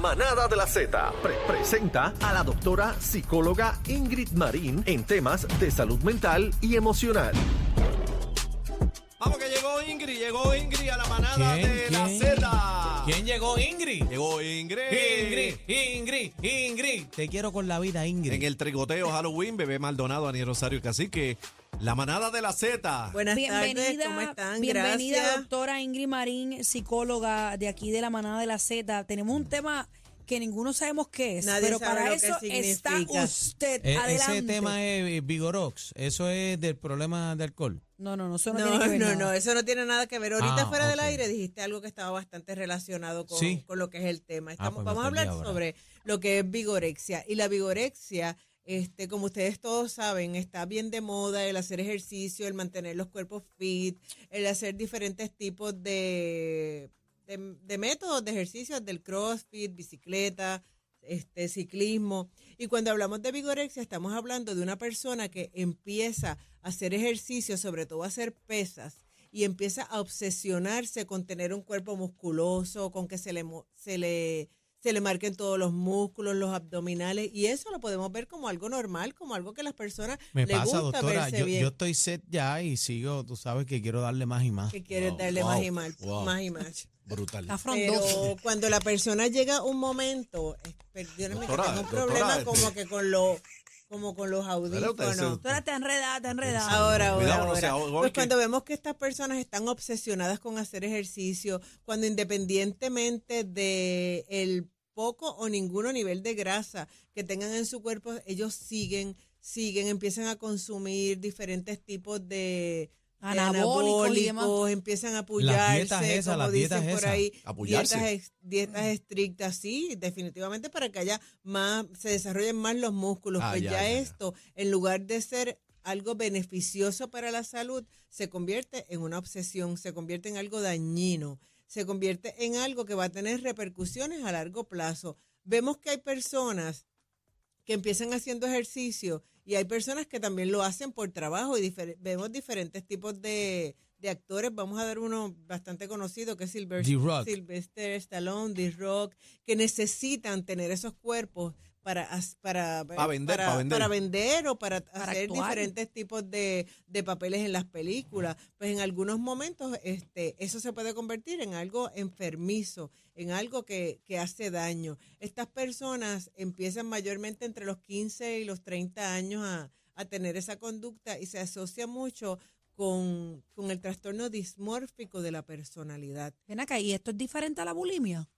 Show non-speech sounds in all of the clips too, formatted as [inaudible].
La manada de la Z pre- presenta a la doctora psicóloga Ingrid Marín en temas de salud mental y emocional. Vamos que llegó Ingrid, llegó Ingrid a la manada ¿Quién? de la ¿Quién? Z. ¿Quién llegó? Ingrid. Llegó Ingrid. Ingrid, Ingrid, Ingrid. Te quiero con la vida, Ingrid. En el trigoteo Halloween, Bebé Maldonado, Aniel Rosario Cacique. La manada de la Z. Buenas Bienvenida, tardes, ¿cómo están? bienvenida Gracias. doctora Ingrid Marín, psicóloga de aquí de la manada de la Z. Tenemos un tema que ninguno sabemos qué es, Nadie pero sabe para lo que eso está significa. usted E- adelante. ese tema es Vigorox. Eso es del problema de alcohol. No, no, no, eso no, No, tiene que ver no, nada. no, eso no tiene nada que ver. Ahorita Ah, fuera del aire dijiste algo que estaba bastante relacionado con, Sí. con lo que es el tema. Estamos, pues me vamos a hablar ahora. sobre lo que es vigorexia. Y la vigorexia, este, como ustedes todos saben, está bien de moda el hacer ejercicio, el mantener los cuerpos fit, el hacer diferentes tipos de, de, métodos de ejercicio, del crossfit, bicicleta, este ciclismo. Y cuando hablamos de vigorexia, estamos hablando de una persona que empieza a hacer ejercicio, sobre todo a hacer pesas, y empieza a obsesionarse con tener un cuerpo musculoso, con que se le, se le, se le marquen todos los músculos, los abdominales, y eso lo podemos ver como algo normal, como algo que las personas Me les pasa, gusta doctora. verse Yo, bien. yo estoy set ya y sigo, tú sabes que quiero darle más y más. que quieres Wow, darle wow, más y más, wow. más y más. [laughs] Brutal. Está frondoso. Pero cuando la persona llega a un momento, eh, perdónenme que Doctora, tengo un doctora, problema este- como que con los como con los audífonos. Doctora, está enredada, está enredada. Ahora, ahora, ahora. sea, ahora Pues cuando vemos que estas personas están obsesionadas con hacer ejercicio, cuando independientemente de el poco o ninguno nivel de grasa que tengan en su cuerpo, ellos siguen, siguen, empiezan a consumir diferentes tipos de Anabólicos empiezan a apoyarse, dietas esas, como las dicen dietas por ahí, dietas, dietas estrictas, sí, definitivamente para que haya más, se desarrollen más los músculos. Ah, pues ya, ya, ya, ya. esto, en lugar de ser algo beneficioso para la salud, se convierte en una obsesión, se convierte en algo dañino, se convierte en algo que va a tener repercusiones a largo plazo. Vemos que hay personas que empiezan haciendo ejercicio y hay personas que también lo hacen por trabajo y difer- vemos diferentes tipos de, de actores. Vamos a dar uno bastante conocido que es. Sylvester Stallone, D-Rock, que necesitan tener esos cuerpos para, para, Pa' vender, para, pa' vender. para vender o para, Para hacer actuar. diferentes tipos de, de papeles en las películas. Pues en algunos momentos este, eso se puede convertir en algo enfermizo, en algo que, que hace daño. Estas personas empiezan mayormente entre los 15 y los 30 años a, a tener esa conducta y se asocia mucho con, con el trastorno dismórfico de la personalidad. Ven acá, ¿y esto es diferente a la bulimia?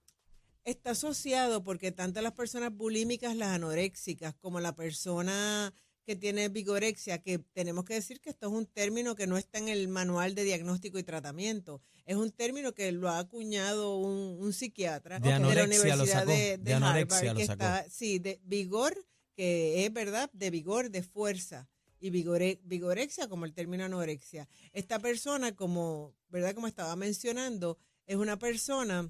Está asociado porque tanto las personas bulímicas, las anoréxicas, como la persona que tiene vigorexia, que tenemos que decir que esto es un término que no está en el manual de diagnóstico y tratamiento. Es un término que lo ha acuñado un, un psiquiatra De la Universidad de, de Harvard, que está, sí, de vigor, que es verdad, de vigor, de fuerza. Y vigore- vigorexia como el término anorexia. Esta persona, como, ¿verdad? Como estaba mencionando, es una persona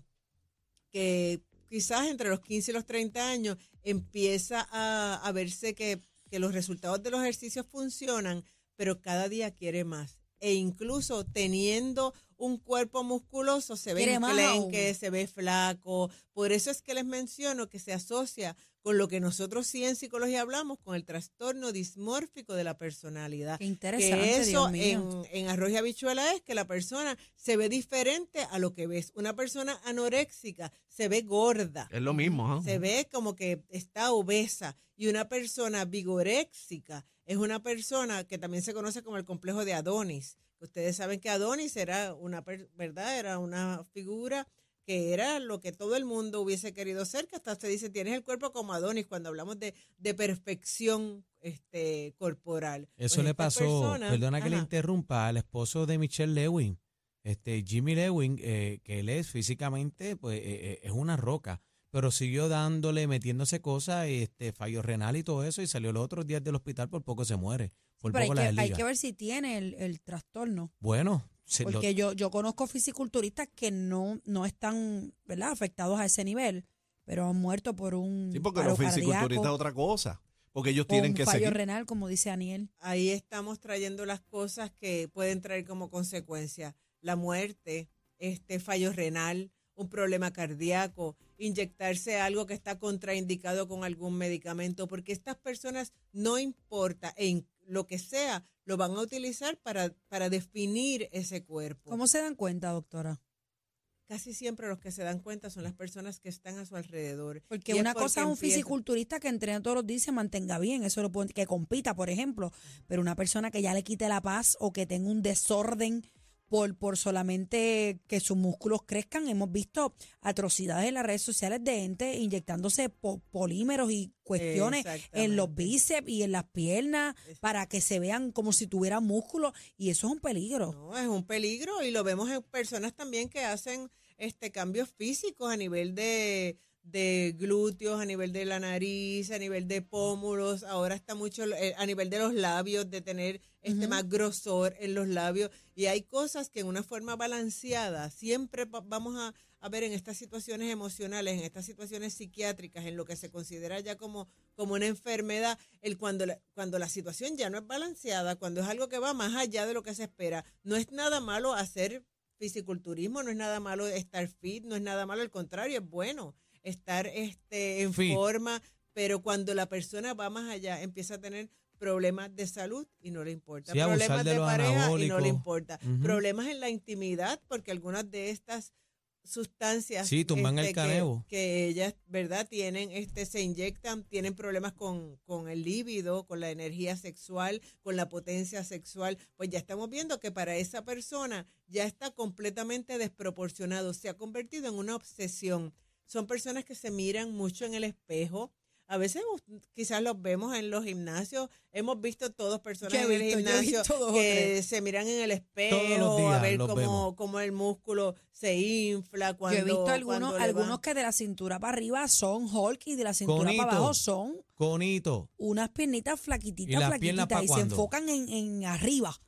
que quizás entre los 15 y los 30 años empieza a, a verse que, que los resultados de los ejercicios funcionan, pero cada día quiere más. E incluso teniendo un cuerpo musculoso, se ve aún. se ve flaco. Por eso es que les menciono que se asocia con lo que nosotros sí en psicología hablamos, con el trastorno dismórfico de la personalidad. Qué interesante, Que eso Dios mío. en, en arroz y habichuela es que la persona se ve diferente a lo que ves. Una persona anoréxica se ve gorda, Es lo mismo, ¿ah? se ve como que está obesa. Y una persona vigoréxica es una persona que también se conoce como el complejo de Adonis. Ustedes saben que Adonis era una, ¿verdad? Era una figura que era lo que todo el mundo hubiese querido ser, que hasta se dice, tienes el cuerpo como Adonis cuando hablamos de, de perfección este, corporal. Eso Pues le pasó, persona- perdona que le interrumpa, al esposo de Michelle Lewin, este Jimmy Lewin, eh, que él es físicamente, pues eh, eh, es una roca, pero siguió dándole, metiéndose cosas, este fallo renal y todo eso, y salió los otros días del hospital, por poco se muere, por Pero hay poco la que, hay que ver si tiene el, el trastorno. Bueno, se lo- Porque yo, yo conozco fisiculturistas que no, no están ¿verdad? afectados a ese nivel, pero han muerto por un Sí, porque paro los fisiculturistas es otra cosa. Porque ellos tienen un que fallo seguir. renal, como dice Aniel. ahí estamos trayendo las cosas que pueden traer como consecuencia la muerte, este fallo renal, un problema cardíaco. inyectarse algo que está contraindicado con algún medicamento, porque estas personas no importa en lo que sea, lo van a utilizar para, para definir ese cuerpo. ¿Cómo se dan cuenta, doctora? Casi siempre los que se dan cuenta son las personas que están a su alrededor. Porque es una cosa es un empieza- fisiculturista que entrena todos los días y se mantenga bien, eso lo puede- que compita, por ejemplo, pero una persona que ya le quite la paz o que tenga un desorden por, por solamente que sus músculos crezcan, hemos visto atrocidades en las redes sociales de gente inyectándose po- polímeros y cuestiones en los bíceps y en las piernas para que se vean como si tuvieran músculos y eso es un peligro. No, es un peligro y lo vemos en personas también que hacen este cambios físicos a nivel de, de glúteos, a nivel de la nariz, a nivel de pómulos, ahora está mucho eh, a nivel de los labios, de tener este más grosor en los labios y hay cosas que en una forma balanceada siempre va- vamos a, a ver en estas situaciones emocionales, en estas situaciones psiquiátricas, en lo que se considera ya como, como una enfermedad, el cuando la, cuando la situación ya no es balanceada, cuando es algo que va más allá de lo que se espera, no es nada malo hacer fisiculturismo, no es nada malo estar fit, no es nada malo, al contrario, es bueno estar este en Fit. forma, pero cuando la persona va más allá, empieza a tener problemas de salud y no le importa, Sí, problemas de pareja y no le importa, problemas en la intimidad, porque algunas de estas sustancias Sí, tumban el este, que-. Que, ellas, ¿verdad? Tienen, este, se inyectan, tienen problemas con, con el líbido, con la energía sexual, con la potencia sexual, pues ya estamos viendo que para esa persona ya está completamente desproporcionado, se ha convertido en una obsesión. Son personas que se miran mucho en el espejo. A veces quizás los vemos en los gimnasios. Hemos visto todos personas en visto, el gimnasio que se miran en el espejo días a ver cómo, cómo el músculo se infla cuando Yo he visto algunos, algunos que de la cintura para arriba son Hulk y de la cintura Conito. para abajo son Conito. unas piernitas ¿Y flaquititas, piernas flaquititas y se enfocan en, en arriba.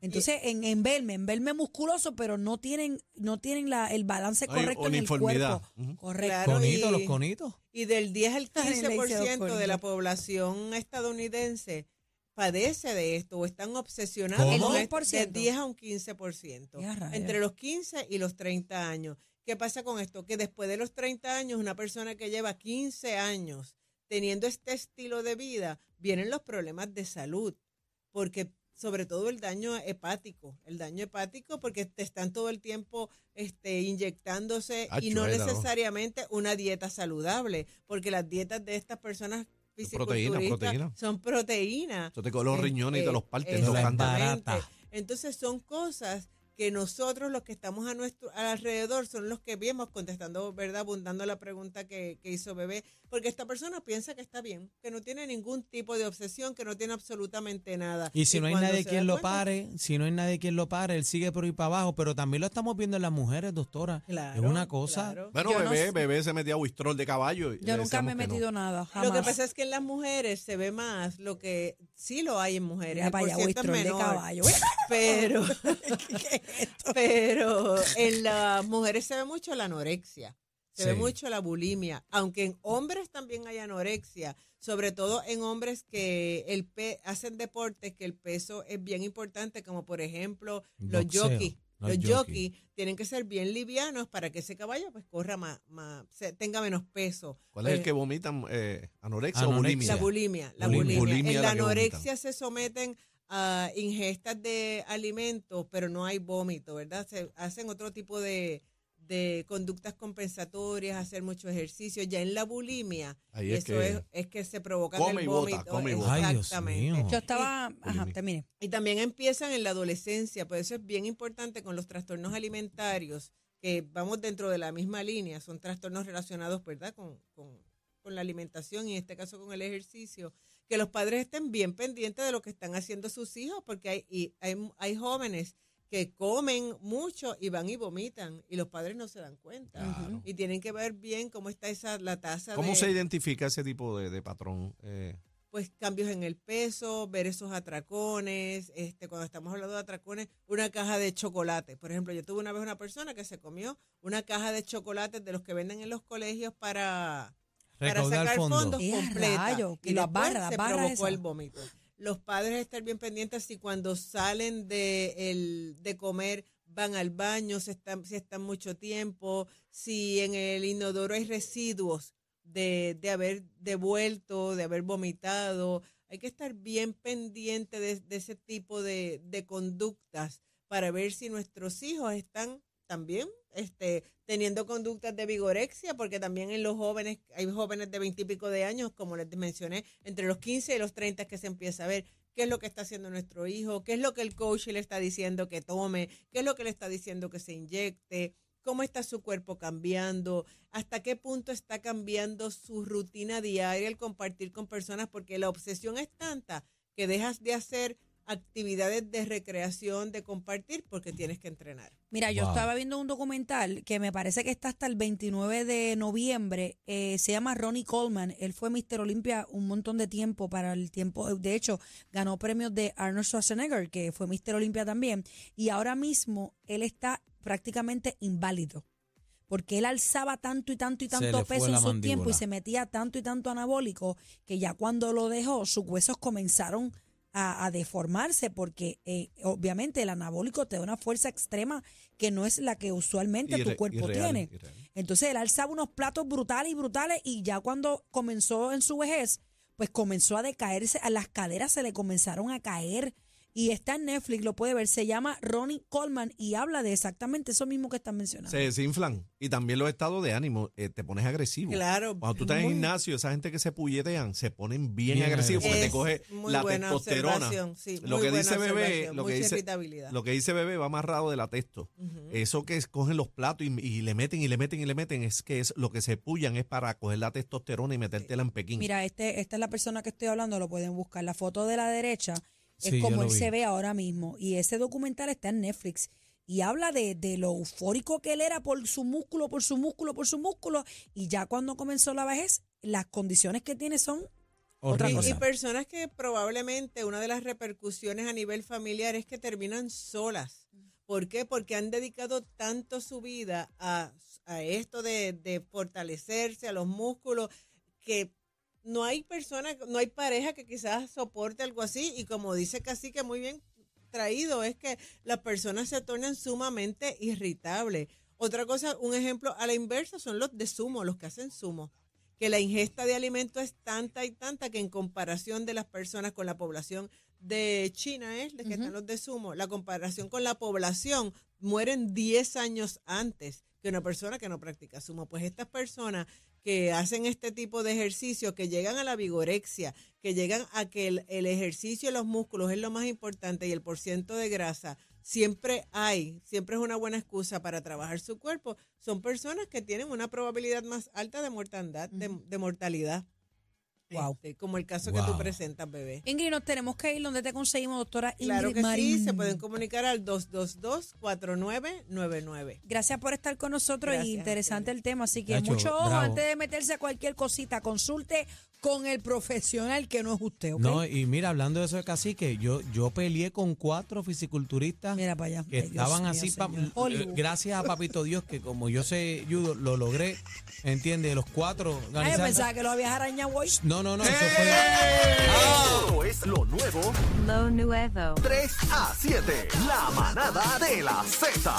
Entonces, en, en verme, en verme musculoso, pero no tienen, no tienen la, el balance correcto en el cuerpo. Correcto. Claro, Conitos, y- los conitos. Y del 10 al Ay, le hice dos 15% de la población estadounidense padece de esto o están obsesionados ¿Cómo? con El esto, de 10%. 10 a un 15%. Ya, rayos. Entre los 15 y los 30 años. ¿Qué pasa con esto? Que después de los 30 años, una persona que lleva 15 años teniendo este estilo de vida, vienen los problemas de salud. Porque sobre todo el daño hepático, el daño hepático porque te están todo el tiempo este, inyectándose y Acho, no necesariamente una dieta saludable, porque las dietas de estas personas Proteína, fisiculturistas proteína. son proteínas. Eso te los Este, riñones y te los partes. Te los barata. Entonces son cosas que nosotros los que estamos a nuestro alrededor son los que vemos contestando, ¿verdad? Abundando la pregunta que, que hizo Bebé, porque esta persona piensa que está bien, que no tiene ningún tipo de obsesión, que no tiene absolutamente nada. Y si no hay nadie quien lo cuenta- pare, si no hay nadie quien lo pare, él sigue por ahí para abajo, pero también lo estamos viendo en las mujeres, doctora. Claro, es una cosa. claro. Bueno, Yo bebé, bebé se metía a Wistrol de caballo. y Yo nunca me he no. metido nada, jamás. Lo que pasa es que en las mujeres se ve más lo que sí lo hay en mujeres. Mira para allá, Wistrol de menor, caballo. [laughs] Pero, [laughs] pero en las mujeres se ve mucho la anorexia, se ve mucho la bulimia, aunque en hombres también hay anorexia, sobre todo en hombres que el pe hacen deportes que el peso es bien importante, como por ejemplo los jockeys. Los Los jockey. jockeys tienen que ser bien livianos para que ese caballo pues corra más, más se- tenga menos peso. ¿Cuál es el Pues, que vomitan? Eh, ¿Anorexia, o bulimia? la bulimia, la Bulimia. En la la anorexia se someten a ingestas de alimentos, pero no hay vómito, ¿verdad? Se hacen otro tipo de, de conductas compensatorias, hacer mucho ejercicio. Ya en la bulimia, Ahí es eso que es, es que se provoca come el vómito. come y bota. Ay, Dios Exactamente. mío. Yo estaba, ajá, termine. Y también empiezan en la adolescencia, por eso es bien importante con los trastornos alimentarios, que vamos dentro de la misma línea, son trastornos relacionados, ¿verdad?, con, con, con la alimentación y en este caso con el ejercicio, que los padres estén bien pendientes de lo que están haciendo sus hijos, porque hay, y hay, hay jóvenes que comen mucho y van y vomitan y los padres no se dan cuenta. Claro. Y tienen que ver bien cómo está esa la tasa ¿Cómo de se identifica ese tipo de, de patrón? Eh, pues cambios en el peso, ver esos atracones, este, cuando estamos hablando de atracones, una caja de chocolate. Por ejemplo, yo tuve una vez una persona que se comió una caja de chocolates de los que venden en los colegios para, para Recaudar sacar fondos. fondos ¡Eh, completa. rayo! Y barras, las se barras provocó el vómito. Los padres estar bien pendientes si cuando salen de, el, de comer van al baño, si están, si están mucho tiempo, si en el inodoro hay residuos de, de haber devuelto, de haber vomitado. Hay que estar bien pendiente de, de ese tipo de, de conductas para ver si nuestros hijos están también este, teniendo conductas de vigorexia, porque también en los jóvenes, hay jóvenes de veintipico de años, como les mencioné, entre los 15 y los 30 que se empieza a ver qué es lo que está haciendo nuestro hijo, qué es lo que el coach le está diciendo que tome, qué es lo que le está diciendo que se inyecte, cómo está su cuerpo cambiando, hasta qué punto está cambiando su rutina diaria, el compartir con personas, porque la obsesión es tanta que dejas de hacer actividades de recreación, de compartir, porque tienes que entrenar. Mira, yo estaba viendo un documental que me parece que está hasta el 29 de noviembre. eh, se llama Ronnie Coleman. Él fue Mister Olympia un montón de tiempo para el tiempo. De hecho, ganó premios de Arnold Schwarzenegger, que fue Mister Olympia también. Y ahora mismo él está prácticamente inválido. Porque él alzaba tanto y tanto y tanto peso en su tiempo y se metía tanto y tanto anabólico que ya cuando lo dejó, sus huesos comenzaron a, a deformarse porque eh, obviamente el anabólico te da una fuerza extrema que no es la que usualmente tu cuerpo irreal, tiene. irreal. Entonces él alzaba unos platos brutales y brutales y ya cuando comenzó en su vejez, pues comenzó a decaerse, a las caderas se le comenzaron a caer y está en Netflix, lo puede ver, se llama Ronnie Coleman y habla de exactamente eso mismo que están mencionando. Se desinflan. Y también los estados de ánimo, eh, te pones agresivo. Claro. Cuando tú estás en gimnasio, esa gente que se pulletean se ponen bien, Bien agresivos porque te coge muy la buena testosterona. sí, lo que dice bebé, lo que mucha dice, irritabilidad. lo que dice bebé va amarrado de la testo. Ujú. Eso que cogen los platos y, y le meten y le meten y le meten, es que es lo que se pullan es para coger la testosterona y metértela en Pekín. Mira, este, esta es la persona que estoy hablando, lo pueden buscar. La foto de la derecha es Sí, como él vi. se ve ahora mismo. Y ese documental está en Netflix. Y habla de, de lo eufórico que él era por su músculo, por su músculo, por su músculo. Y ya cuando comenzó la vejez, las condiciones que tiene son otra Y, cosa. y personas que probablemente una de las repercusiones a nivel familiar es que terminan solas. ¿Por qué? Porque han dedicado tanto su vida a, a esto de, de fortalecerse, a los músculos, que no hay persona, no hay pareja que quizás soporte algo así. Y como dice Cacique muy bien traído, es que las personas se tornan sumamente irritables. Otra cosa, un ejemplo a la inversa son los de sumo, los que hacen sumo que la ingesta de alimentos es tanta y tanta que en comparación de las personas con la población de China es de que están los de sumo, la comparación con la población mueren 10 años antes que una persona que no practica sumo. Pues estas personas que hacen este tipo de ejercicio, que llegan a la vigorexia, que llegan a que el, el ejercicio de los músculos es lo más importante y el porciento de grasa siempre hay, siempre es una buena excusa para trabajar su cuerpo, son personas que tienen una probabilidad más alta de mortandad, de, de mortalidad. Wow. Este, como el caso que tú presentas, bebé. Ingrid, nos tenemos que ir donde te conseguimos, doctora Ingrid Claro que Marín. sí, se pueden comunicar al 222-4999. Gracias por estar con nosotros Gracias y interesante el tema. Así que Nacho, mucho ojo bravo. antes de meterse a cualquier cosita. Consulte con el profesional que no es usted, ¿ok? No, y mira, hablando de eso de cacique, yo, yo peleé con cuatro fisiculturistas Mira para allá. que Ay, Dios estaban mío, así, pa- eh, gracias a Papito Dios, que como yo sé judo, lo logré, ¿entiendes? Los cuatro Ay, yo organizando. pensaba que lo habías arañado hoy. No, no, no, eso fue... Esto es lo nuevo Lo nuevo. 3 a 7. La manada de la Z.